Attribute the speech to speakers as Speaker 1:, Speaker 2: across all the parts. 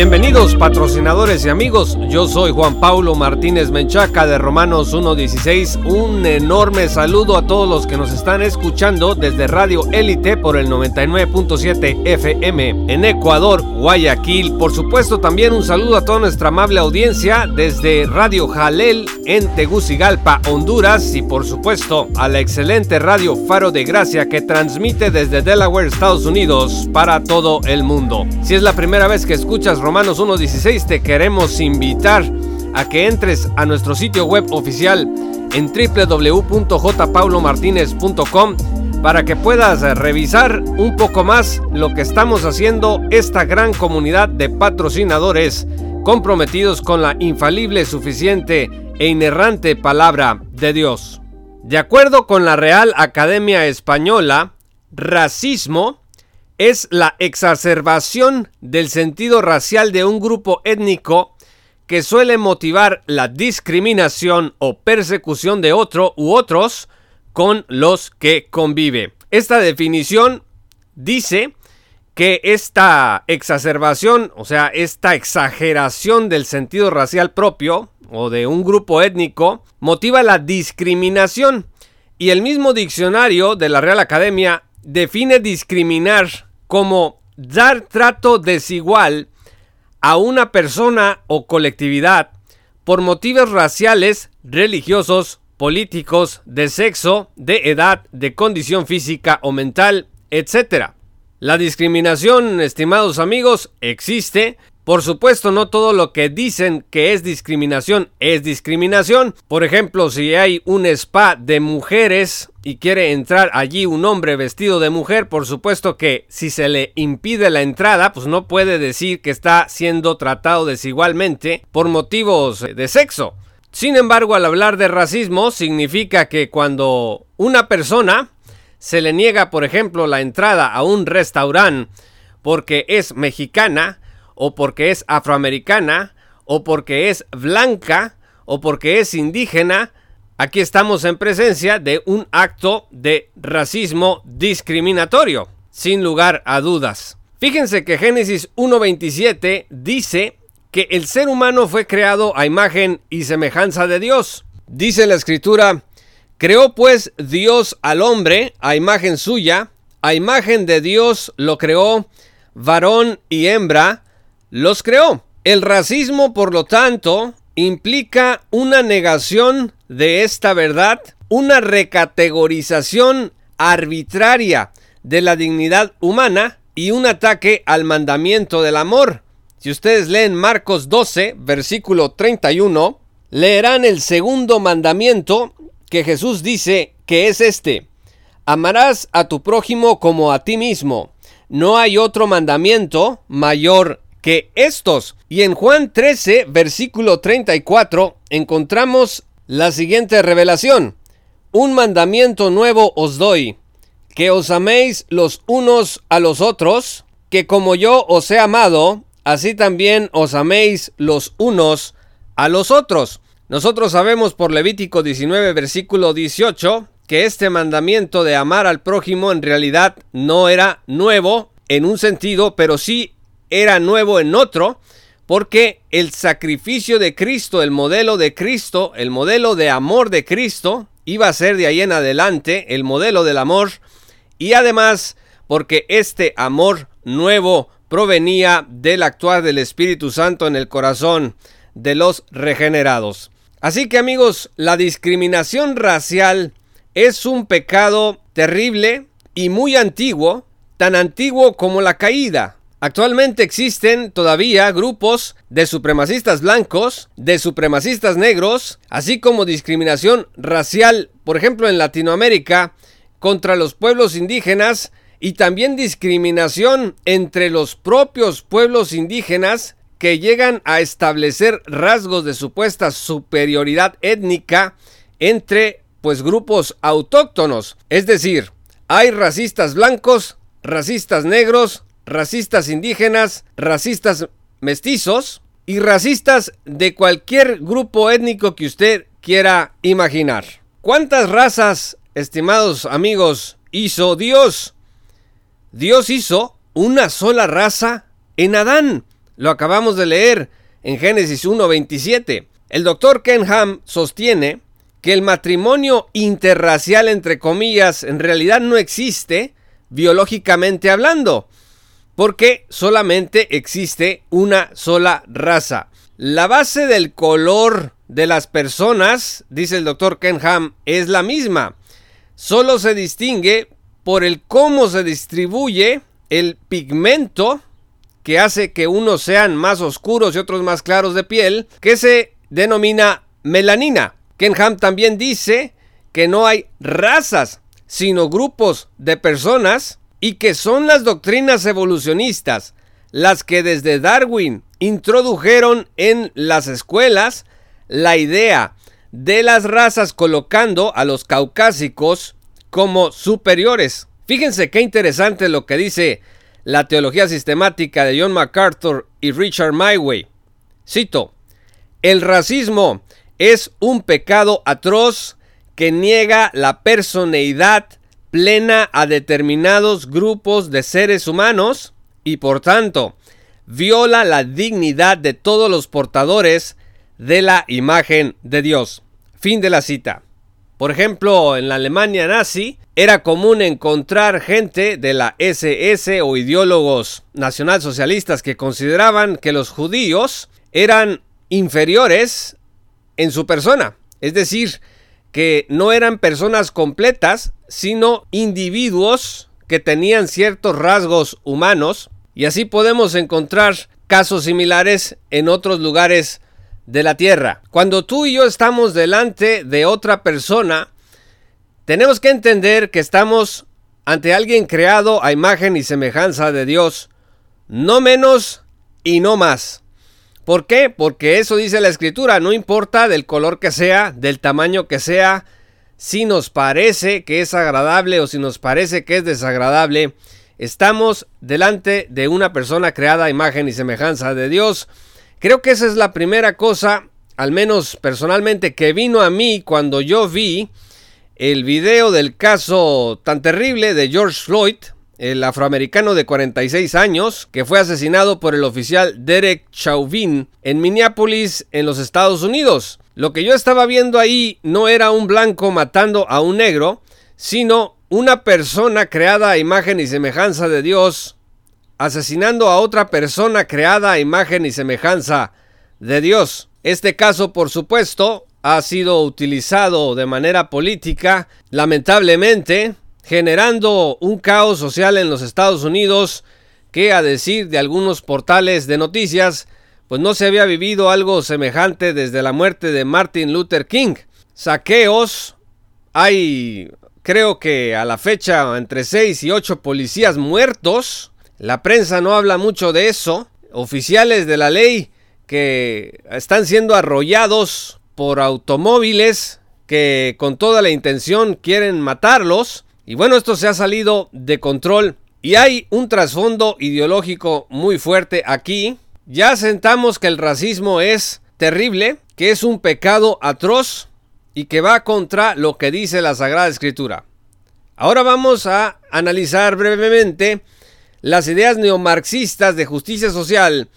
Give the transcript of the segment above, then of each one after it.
Speaker 1: Bienvenidos patrocinadores y amigos, yo soy Juan Paulo Martínez Menchaca de Romanos 1.16. Un enorme saludo a todos los que nos están escuchando desde Radio Élite por el 99.7 FM en Ecuador, Guayaquil. Por supuesto también un saludo a toda nuestra amable audiencia desde Radio Jalel en Tegucigalpa, Honduras y por supuesto a la excelente Radio Faro de Gracia que transmite desde Delaware, Estados Unidos para todo el mundo. Si es la primera vez que escuchas Romanos 1.16 te queremos invitar a que entres a nuestro sitio web oficial en www.jpaulomartinez.com para que puedas revisar un poco más lo que estamos haciendo esta gran comunidad de patrocinadores comprometidos con la infalible, suficiente e inerrante palabra de Dios. De acuerdo con la Real Academia Española, racismo es la exacerbación del sentido racial de un grupo étnico que suele motivar la discriminación o persecución de otro u otros con los que convive. Esta definición dice que esta exacerbación, o sea, esta exageración del sentido racial propio o de un grupo étnico, motiva la discriminación. Y el mismo diccionario de la Real Academia define discriminar como dar trato desigual a una persona o colectividad por motivos raciales, religiosos, políticos, de sexo, de edad, de condición física o mental, etc. La discriminación, estimados amigos, existe por supuesto, no todo lo que dicen que es discriminación es discriminación. Por ejemplo, si hay un spa de mujeres y quiere entrar allí un hombre vestido de mujer, por supuesto que si se le impide la entrada, pues no puede decir que está siendo tratado desigualmente por motivos de sexo. Sin embargo, al hablar de racismo, significa que cuando una persona se le niega, por ejemplo, la entrada a un restaurante porque es mexicana, o porque es afroamericana, o porque es blanca, o porque es indígena, aquí estamos en presencia de un acto de racismo discriminatorio, sin lugar a dudas. Fíjense que Génesis 1.27 dice que el ser humano fue creado a imagen y semejanza de Dios. Dice la escritura, creó pues Dios al hombre a imagen suya, a imagen de Dios lo creó, varón y hembra, los creó. El racismo, por lo tanto, implica una negación de esta verdad, una recategorización arbitraria de la dignidad humana y un ataque al mandamiento del amor. Si ustedes leen Marcos 12, versículo 31, leerán el segundo mandamiento que Jesús dice que es este. Amarás a tu prójimo como a ti mismo. No hay otro mandamiento mayor que estos. Y en Juan 13, versículo 34, encontramos la siguiente revelación. Un mandamiento nuevo os doy, que os améis los unos a los otros, que como yo os he amado, así también os améis los unos a los otros. Nosotros sabemos por Levítico 19, versículo 18, que este mandamiento de amar al prójimo en realidad no era nuevo en un sentido, pero sí era nuevo en otro, porque el sacrificio de Cristo, el modelo de Cristo, el modelo de amor de Cristo, iba a ser de ahí en adelante el modelo del amor, y además porque este amor nuevo provenía del actuar del Espíritu Santo en el corazón de los regenerados. Así que amigos, la discriminación racial es un pecado terrible y muy antiguo, tan antiguo como la caída. Actualmente existen todavía grupos de supremacistas blancos, de supremacistas negros, así como discriminación racial, por ejemplo en Latinoamérica, contra los pueblos indígenas y también discriminación entre los propios pueblos indígenas que llegan a establecer rasgos de supuesta superioridad étnica entre pues grupos autóctonos, es decir, hay racistas blancos, racistas negros, racistas indígenas, racistas mestizos y racistas de cualquier grupo étnico que usted quiera imaginar. ¿Cuántas razas, estimados amigos, hizo Dios? Dios hizo una sola raza en Adán. Lo acabamos de leer en Génesis 1.27. El doctor Ken Ham sostiene que el matrimonio interracial, entre comillas, en realidad no existe biológicamente hablando, porque solamente existe una sola raza. La base del color de las personas, dice el doctor Ken Ham, es la misma. Solo se distingue por el cómo se distribuye el pigmento que hace que unos sean más oscuros y otros más claros de piel, que se denomina melanina. Kenham también dice que no hay razas, sino grupos de personas y que son las doctrinas evolucionistas las que desde Darwin introdujeron en las escuelas la idea de las razas colocando a los caucásicos como superiores. Fíjense qué interesante lo que dice la teología sistemática de John MacArthur y Richard Myway. Cito, el racismo es un pecado atroz que niega la personalidad plena a determinados grupos de seres humanos y por tanto viola la dignidad de todos los portadores de la imagen de Dios. Fin de la cita. Por ejemplo, en la Alemania nazi era común encontrar gente de la SS o ideólogos nacionalsocialistas que consideraban que los judíos eran inferiores en su persona. Es decir, que no eran personas completas, sino individuos que tenían ciertos rasgos humanos. Y así podemos encontrar casos similares en otros lugares de la tierra. Cuando tú y yo estamos delante de otra persona, tenemos que entender que estamos ante alguien creado a imagen y semejanza de Dios, no menos y no más. ¿Por qué? Porque eso dice la escritura, no importa del color que sea, del tamaño que sea, si nos parece que es agradable o si nos parece que es desagradable, estamos delante de una persona creada a imagen y semejanza de Dios Creo que esa es la primera cosa, al menos personalmente, que vino a mí cuando yo vi el video del caso tan terrible de George Floyd, el afroamericano de 46 años, que fue asesinado por el oficial Derek Chauvin en Minneapolis, en los Estados Unidos. Lo que yo estaba viendo ahí no era un blanco matando a un negro, sino una persona creada a imagen y semejanza de Dios asesinando a otra persona creada a imagen y semejanza de Dios. Este caso, por supuesto, ha sido utilizado de manera política, lamentablemente, generando un caos social en los Estados Unidos que, a decir de algunos portales de noticias, pues no se había vivido algo semejante desde la muerte de Martin Luther King. Saqueos, hay creo que a la fecha entre 6 y 8 policías muertos, la prensa no habla mucho de eso. Oficiales de la ley que están siendo arrollados por automóviles que con toda la intención quieren matarlos. Y bueno, esto se ha salido de control y hay un trasfondo ideológico muy fuerte aquí. Ya sentamos que el racismo es terrible, que es un pecado atroz y que va contra lo que dice la Sagrada Escritura. Ahora vamos a analizar brevemente las ideas neomarxistas de justicia social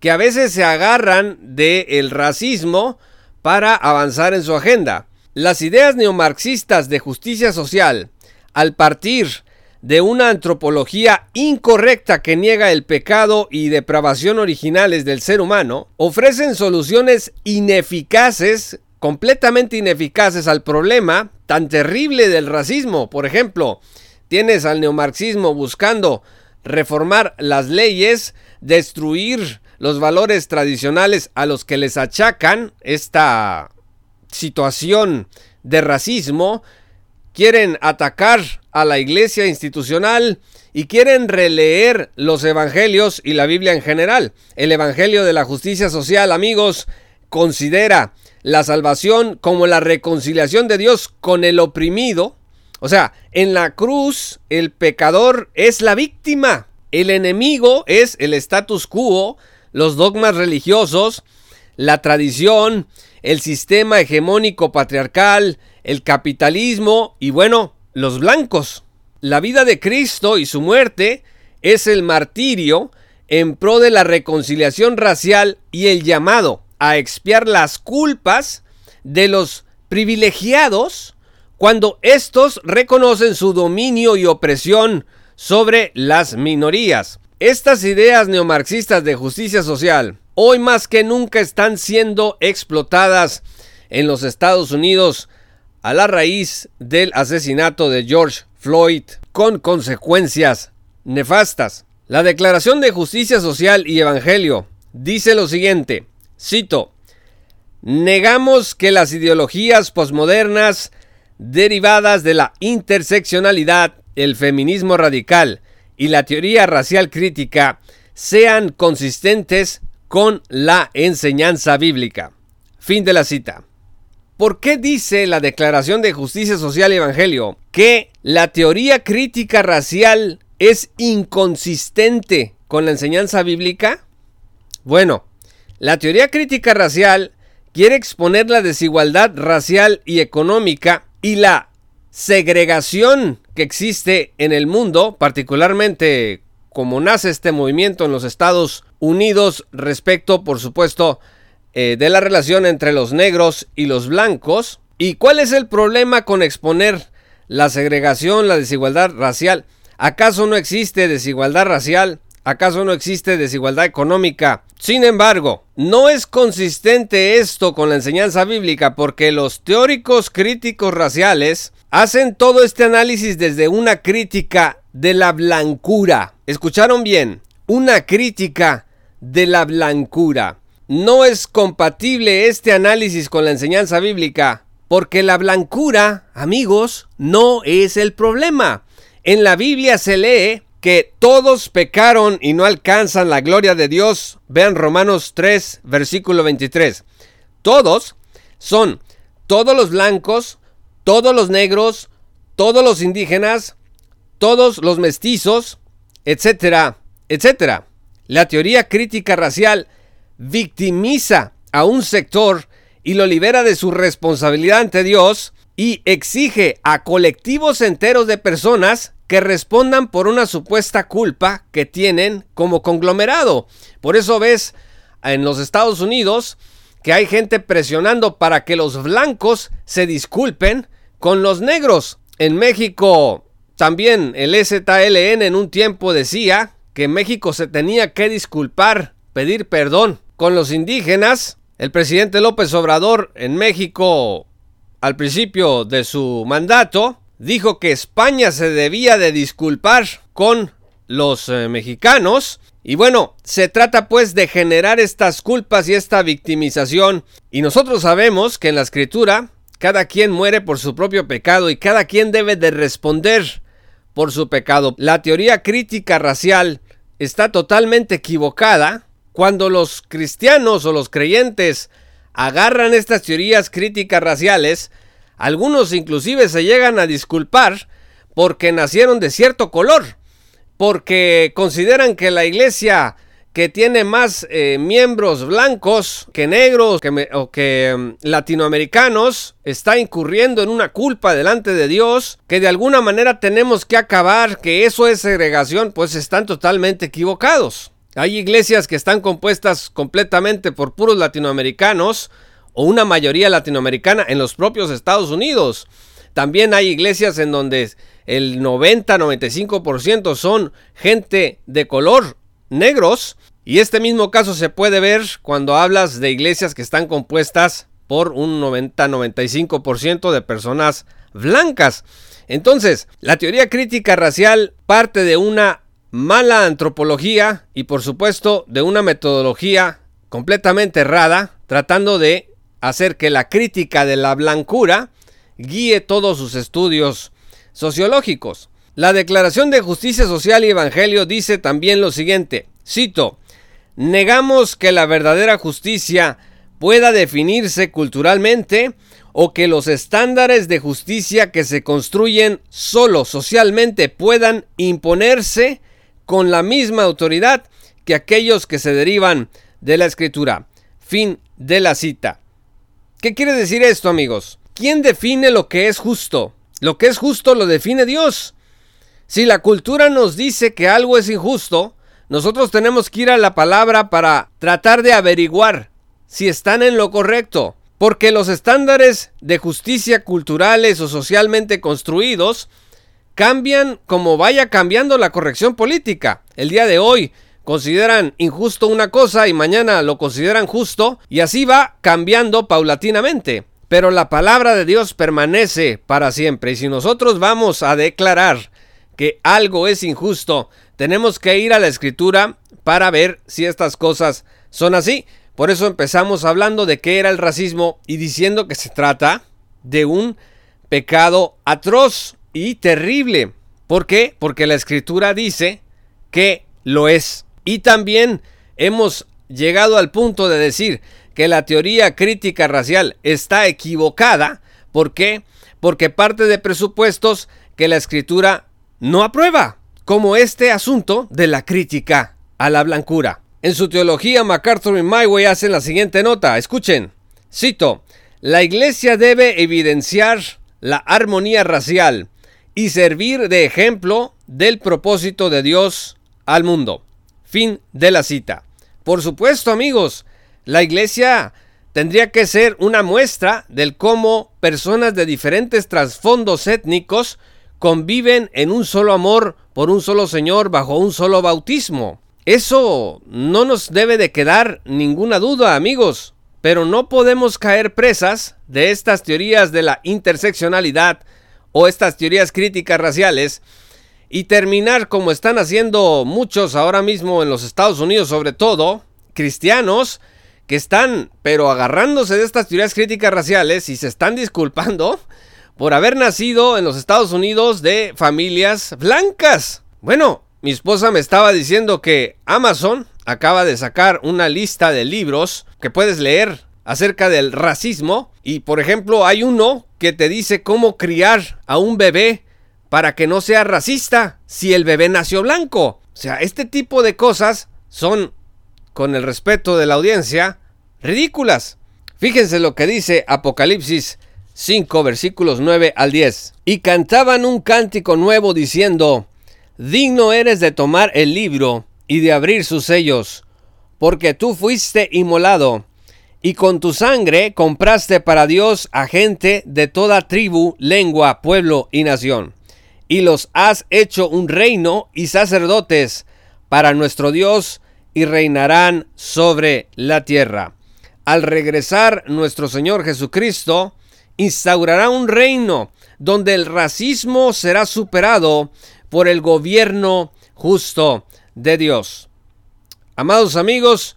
Speaker 1: que a veces se agarran del racismo para avanzar en su agenda. Las ideas neomarxistas de justicia social, al partir de una antropología incorrecta que niega el pecado y depravación originales del ser humano, ofrecen soluciones ineficaces, completamente ineficaces al problema tan terrible del racismo. Por ejemplo, tienes al neomarxismo buscando reformar las leyes, destruir los valores tradicionales a los que les achacan esta situación de racismo, quieren atacar a la iglesia institucional y quieren releer los evangelios y la Biblia en general. El evangelio de la justicia social, amigos, considera la salvación como la reconciliación de Dios con el oprimido. O sea, en la cruz el pecador es la víctima, el enemigo es el status quo, los dogmas religiosos, la tradición, el sistema hegemónico patriarcal, el capitalismo y bueno, los blancos. La vida de Cristo y su muerte es el martirio en pro de la reconciliación racial y el llamado a expiar las culpas de los privilegiados cuando éstos reconocen su dominio y opresión sobre las minorías. Estas ideas neomarxistas de justicia social hoy más que nunca están siendo explotadas en los Estados Unidos a la raíz del asesinato de George Floyd con consecuencias nefastas. La Declaración de Justicia Social y Evangelio dice lo siguiente, cito, negamos que las ideologías posmodernas derivadas de la interseccionalidad, el feminismo radical y la teoría racial crítica sean consistentes con la enseñanza bíblica. Fin de la cita. ¿Por qué dice la Declaración de Justicia Social y Evangelio que la teoría crítica racial es inconsistente con la enseñanza bíblica? Bueno, la teoría crítica racial quiere exponer la desigualdad racial y económica y la segregación que existe en el mundo, particularmente como nace este movimiento en los Estados Unidos respecto, por supuesto, eh, de la relación entre los negros y los blancos. ¿Y cuál es el problema con exponer la segregación, la desigualdad racial? ¿Acaso no existe desigualdad racial? ¿Acaso no existe desigualdad económica? Sin embargo, no es consistente esto con la enseñanza bíblica porque los teóricos críticos raciales hacen todo este análisis desde una crítica de la blancura. ¿Escucharon bien? Una crítica de la blancura. No es compatible este análisis con la enseñanza bíblica porque la blancura, amigos, no es el problema. En la Biblia se lee que todos pecaron y no alcanzan la gloria de Dios. Vean Romanos 3, versículo 23. Todos son todos los blancos, todos los negros, todos los indígenas, todos los mestizos, etcétera, etcétera. La teoría crítica racial victimiza a un sector y lo libera de su responsabilidad ante Dios y exige a colectivos enteros de personas que respondan por una supuesta culpa que tienen como conglomerado. Por eso ves en los Estados Unidos que hay gente presionando para que los blancos se disculpen con los negros. En México también el ZLN en un tiempo decía que México se tenía que disculpar, pedir perdón con los indígenas. El presidente López Obrador en México al principio de su mandato dijo que España se debía de disculpar con los eh, mexicanos. Y bueno, se trata pues de generar estas culpas y esta victimización. Y nosotros sabemos que en la escritura cada quien muere por su propio pecado y cada quien debe de responder por su pecado. La teoría crítica racial está totalmente equivocada cuando los cristianos o los creyentes agarran estas teorías críticas raciales algunos inclusive se llegan a disculpar porque nacieron de cierto color, porque consideran que la iglesia que tiene más eh, miembros blancos que negros o que mm, latinoamericanos está incurriendo en una culpa delante de Dios que de alguna manera tenemos que acabar, que eso es segregación, pues están totalmente equivocados. Hay iglesias que están compuestas completamente por puros latinoamericanos, o una mayoría latinoamericana en los propios Estados Unidos. También hay iglesias en donde el 90-95% son gente de color negros. Y este mismo caso se puede ver cuando hablas de iglesias que están compuestas por un 90-95% de personas blancas. Entonces, la teoría crítica racial parte de una mala antropología y por supuesto de una metodología completamente errada, tratando de hacer que la crítica de la blancura guíe todos sus estudios sociológicos. La Declaración de Justicia Social y Evangelio dice también lo siguiente, cito, negamos que la verdadera justicia pueda definirse culturalmente o que los estándares de justicia que se construyen solo socialmente puedan imponerse con la misma autoridad que aquellos que se derivan de la escritura. Fin de la cita. ¿Qué quiere decir esto, amigos? ¿Quién define lo que es justo? Lo que es justo lo define Dios. Si la cultura nos dice que algo es injusto, nosotros tenemos que ir a la palabra para tratar de averiguar si están en lo correcto. Porque los estándares de justicia culturales o socialmente construidos cambian como vaya cambiando la corrección política. El día de hoy consideran injusto una cosa y mañana lo consideran justo y así va cambiando paulatinamente. Pero la palabra de Dios permanece para siempre y si nosotros vamos a declarar que algo es injusto, tenemos que ir a la escritura para ver si estas cosas son así. Por eso empezamos hablando de qué era el racismo y diciendo que se trata de un pecado atroz y terrible. ¿Por qué? Porque la escritura dice que lo es. Y también hemos llegado al punto de decir que la teoría crítica racial está equivocada. ¿Por qué? Porque parte de presupuestos que la escritura no aprueba, como este asunto de la crítica a la blancura. En su teología, MacArthur y Myway hacen la siguiente nota. Escuchen. Cito. La iglesia debe evidenciar la armonía racial y servir de ejemplo del propósito de Dios al mundo. Fin de la cita. Por supuesto, amigos, la iglesia tendría que ser una muestra del cómo personas de diferentes trasfondos étnicos conviven en un solo amor por un solo Señor bajo un solo bautismo. Eso no nos debe de quedar ninguna duda, amigos, pero no podemos caer presas de estas teorías de la interseccionalidad o estas teorías críticas raciales y terminar como están haciendo muchos ahora mismo en los Estados Unidos, sobre todo cristianos, que están pero agarrándose de estas teorías críticas raciales y se están disculpando por haber nacido en los Estados Unidos de familias blancas. Bueno, mi esposa me estaba diciendo que Amazon acaba de sacar una lista de libros que puedes leer acerca del racismo y por ejemplo hay uno que te dice cómo criar a un bebé para que no sea racista si el bebé nació blanco. O sea, este tipo de cosas son, con el respeto de la audiencia, ridículas. Fíjense lo que dice Apocalipsis 5 versículos 9 al 10. Y cantaban un cántico nuevo diciendo, digno eres de tomar el libro y de abrir sus sellos, porque tú fuiste inmolado, y con tu sangre compraste para Dios a gente de toda tribu, lengua, pueblo y nación, y los has hecho un reino y sacerdotes para nuestro Dios, y reinarán sobre la tierra. Al regresar nuestro Señor Jesucristo, instaurará un reino donde el racismo será superado por el gobierno justo de Dios. Amados amigos,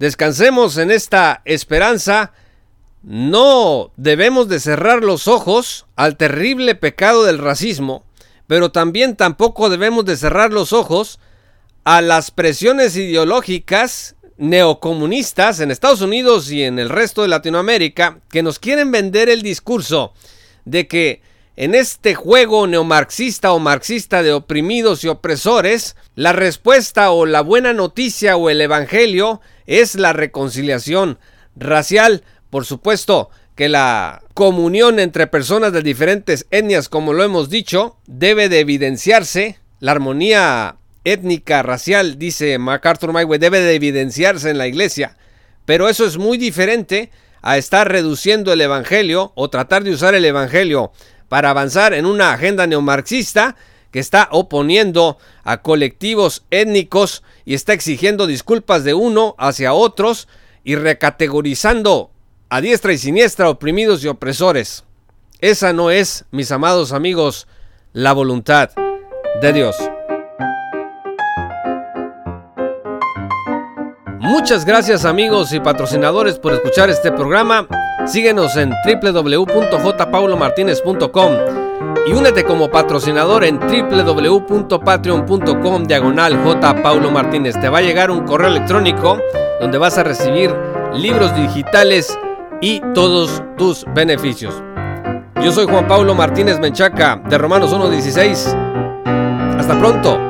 Speaker 1: descansemos en esta esperanza. No debemos de cerrar los ojos al terrible pecado del racismo, pero también tampoco debemos de cerrar los ojos a las presiones ideológicas neocomunistas en Estados Unidos y en el resto de Latinoamérica que nos quieren vender el discurso de que en este juego neomarxista o marxista de oprimidos y opresores, la respuesta o la buena noticia o el evangelio es la reconciliación racial. Por supuesto que la comunión entre personas de diferentes etnias, como lo hemos dicho, debe de evidenciarse. La armonía étnica, racial, dice MacArthur Myway, debe de evidenciarse en la iglesia. Pero eso es muy diferente a estar reduciendo el evangelio o tratar de usar el evangelio para avanzar en una agenda neomarxista que está oponiendo a colectivos étnicos y está exigiendo disculpas de uno hacia otros y recategorizando a diestra y siniestra oprimidos y opresores. Esa no es, mis amados amigos, la voluntad de Dios. Muchas gracias amigos y patrocinadores por escuchar este programa. Síguenos en www.jpaulomartinez.com y únete como patrocinador en www.patreon.com diagonal Martínez. Te va a llegar un correo electrónico donde vas a recibir libros digitales y todos tus beneficios. Yo soy Juan Pablo Martínez Menchaca de Romanos 1.16. Hasta pronto.